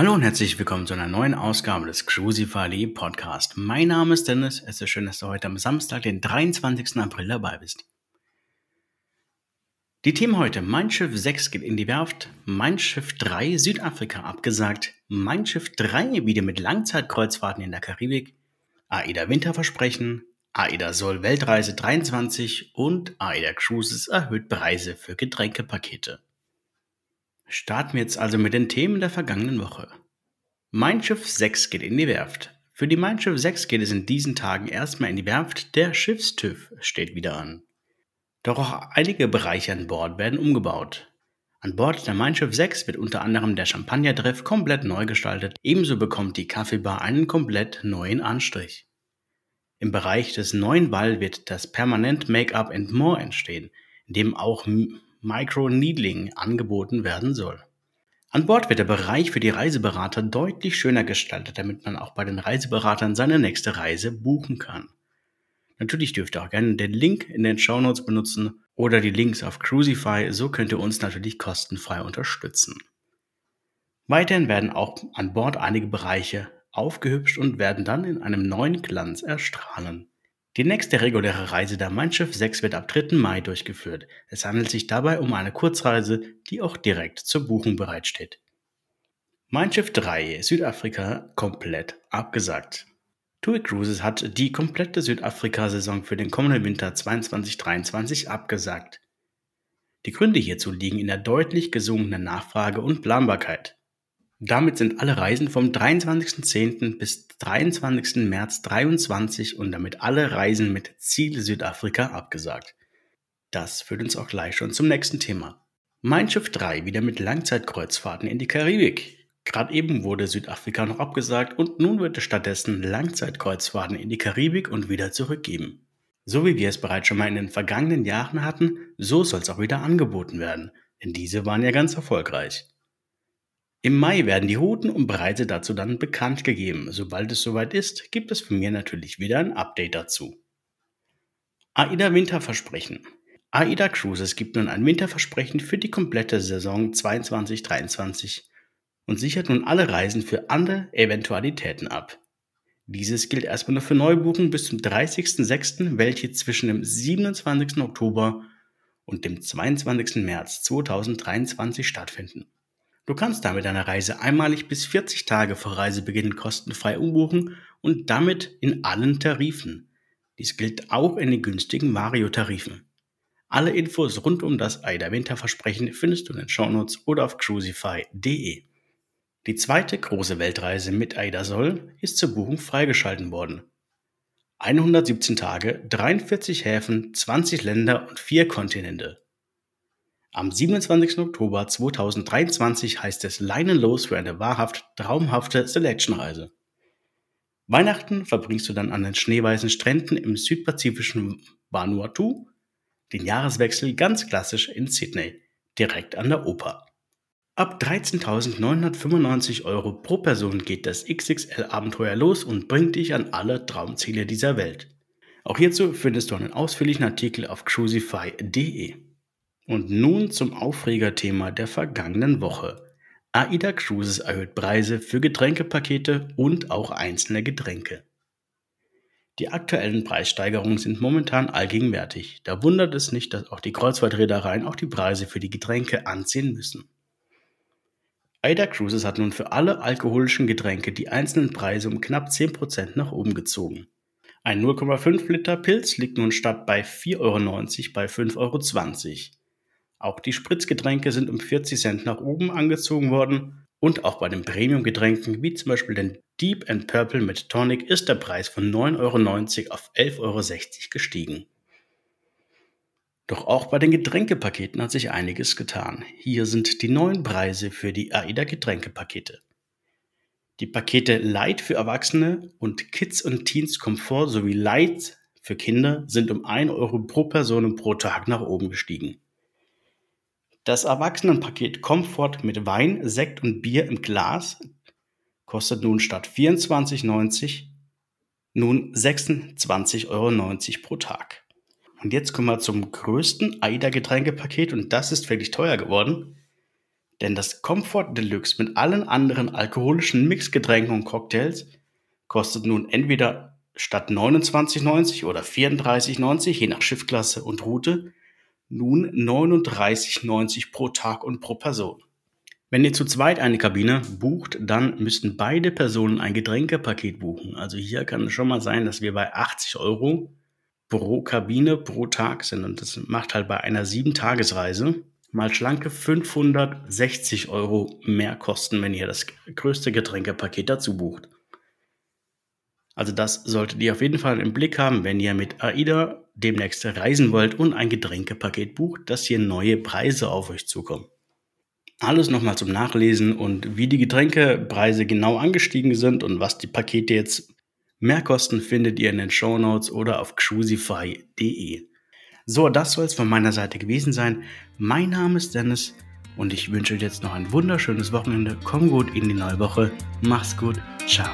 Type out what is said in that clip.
Hallo und herzlich willkommen zu einer neuen Ausgabe des Crucify Podcast. Mein Name ist Dennis. Es ist schön, dass du heute am Samstag, den 23. April dabei bist. Die Themen heute: Mein Schiff 6 geht in die Werft, Mein Schiff 3 Südafrika abgesagt, Mein Schiff 3 wieder mit Langzeitkreuzfahrten in der Karibik, AIDA Winterversprechen, AIDA Sol Weltreise 23 und AIDA Cruises erhöht Preise für Getränkepakete. Starten wir jetzt also mit den Themen der vergangenen Woche. Mein Schiff 6 geht in die Werft. Für die Mein Schiff 6 geht es in diesen Tagen erstmal in die Werft. Der Schiffstüv steht wieder an. Doch auch einige Bereiche an Bord werden umgebaut. An Bord der Mein Schiff 6 wird unter anderem der Champagner-Treff komplett neu gestaltet. Ebenso bekommt die Kaffeebar einen komplett neuen Anstrich. Im Bereich des neuen Ball wird das Permanent Make-up and More entstehen, in dem auch Micro-Needling angeboten werden soll. An Bord wird der Bereich für die Reiseberater deutlich schöner gestaltet, damit man auch bei den Reiseberatern seine nächste Reise buchen kann. Natürlich dürft ihr auch gerne den Link in den Show Notes benutzen oder die Links auf Crucify, so könnt ihr uns natürlich kostenfrei unterstützen. Weiterhin werden auch an Bord einige Bereiche aufgehübscht und werden dann in einem neuen Glanz erstrahlen. Die nächste reguläre Reise der Mein Schiff 6 wird ab 3. Mai durchgeführt. Es handelt sich dabei um eine Kurzreise, die auch direkt zur Buchung bereitsteht. Mein Schiff 3 Südafrika komplett abgesagt. TUI Cruises hat die komplette Südafrika-Saison für den kommenden Winter 22-23 abgesagt. Die Gründe hierzu liegen in der deutlich gesunkenen Nachfrage und Planbarkeit. Damit sind alle Reisen vom 23.10. bis 23. März 23 und damit alle Reisen mit Ziel Südafrika abgesagt. Das führt uns auch gleich schon zum nächsten Thema. Mein Schiff 3 wieder mit Langzeitkreuzfahrten in die Karibik. Gerade eben wurde Südafrika noch abgesagt und nun wird es stattdessen Langzeitkreuzfahrten in die Karibik und wieder zurückgeben. So wie wir es bereits schon mal in den vergangenen Jahren hatten, so soll es auch wieder angeboten werden, denn diese waren ja ganz erfolgreich. Im Mai werden die Routen und Preise dazu dann bekannt gegeben. Sobald es soweit ist, gibt es von mir natürlich wieder ein Update dazu. AIDA Winterversprechen. AIDA Cruises gibt nun ein Winterversprechen für die komplette Saison 22-23 und sichert nun alle Reisen für andere Eventualitäten ab. Dieses gilt erstmal nur für Neubuchungen bis zum 30.06., welche zwischen dem 27. Oktober und dem 22. März 2023 stattfinden. Du kannst damit deine Reise einmalig bis 40 Tage vor Reisebeginn kostenfrei umbuchen und damit in allen Tarifen. Dies gilt auch in den günstigen Vario-Tarifen. Alle Infos rund um das AIDA Winterversprechen findest du in den Shownotes oder auf crucify.de. Die zweite große Weltreise mit AIDA Soll ist zur Buchung freigeschalten worden. 117 Tage, 43 Häfen, 20 Länder und 4 Kontinente. Am 27. Oktober 2023 heißt es leinenlos für eine wahrhaft traumhafte Selection-Reise. Weihnachten verbringst du dann an den schneeweißen Stränden im südpazifischen Vanuatu, den Jahreswechsel ganz klassisch in Sydney, direkt an der Oper. Ab 13.995 Euro pro Person geht das XXL-Abenteuer los und bringt dich an alle Traumziele dieser Welt. Auch hierzu findest du einen ausführlichen Artikel auf crucify.de. Und nun zum Aufregerthema der vergangenen Woche. AIDA Cruises erhöht Preise für Getränkepakete und auch einzelne Getränke. Die aktuellen Preissteigerungen sind momentan allgegenwärtig. Da wundert es nicht, dass auch die Kreuzfahrtreedereien auch die Preise für die Getränke anziehen müssen. AIDA Cruises hat nun für alle alkoholischen Getränke die einzelnen Preise um knapp 10% nach oben gezogen. Ein 0,5 Liter Pilz liegt nun statt bei 4,90 Euro bei 5,20 Euro. Auch die Spritzgetränke sind um 40 Cent nach oben angezogen worden und auch bei den Premium-Getränken wie zum Beispiel den Deep and Purple mit Tonic ist der Preis von 9,90 Euro auf 11,60 Euro gestiegen. Doch auch bei den Getränkepaketen hat sich einiges getan. Hier sind die neuen Preise für die AIDA Getränkepakete. Die Pakete Light für Erwachsene und Kids und Teens Komfort sowie Light für Kinder sind um 1 Euro pro Person und pro Tag nach oben gestiegen. Das Erwachsenenpaket Comfort mit Wein, Sekt und Bier im Glas kostet nun statt 24,90 nun 26,90 Euro pro Tag. Und jetzt kommen wir zum größten AIDA-Getränkepaket und das ist wirklich teuer geworden. Denn das Comfort Deluxe mit allen anderen alkoholischen Mixgetränken und Cocktails kostet nun entweder statt 29,90 oder 34,90 je nach Schiffklasse und Route nun 39,90 pro Tag und pro Person. Wenn ihr zu zweit eine Kabine bucht, dann müssten beide Personen ein Getränkepaket buchen. Also hier kann es schon mal sein, dass wir bei 80 Euro pro Kabine pro Tag sind. Und das macht halt bei einer 7-Tagesreise mal schlanke 560 Euro mehr kosten, wenn ihr das größte Getränkepaket dazu bucht. Also das solltet ihr auf jeden Fall im Blick haben, wenn ihr mit AIDA demnächst reisen wollt und ein Getränkepaket bucht, dass hier neue Preise auf euch zukommen. Alles nochmal zum Nachlesen und wie die Getränkepreise genau angestiegen sind und was die Pakete jetzt mehr kosten, findet ihr in den Show Notes oder auf cruisify.de. So, das soll es von meiner Seite gewesen sein. Mein Name ist Dennis und ich wünsche dir jetzt noch ein wunderschönes Wochenende. Komm gut in die neue Woche. Mach's gut. Ciao.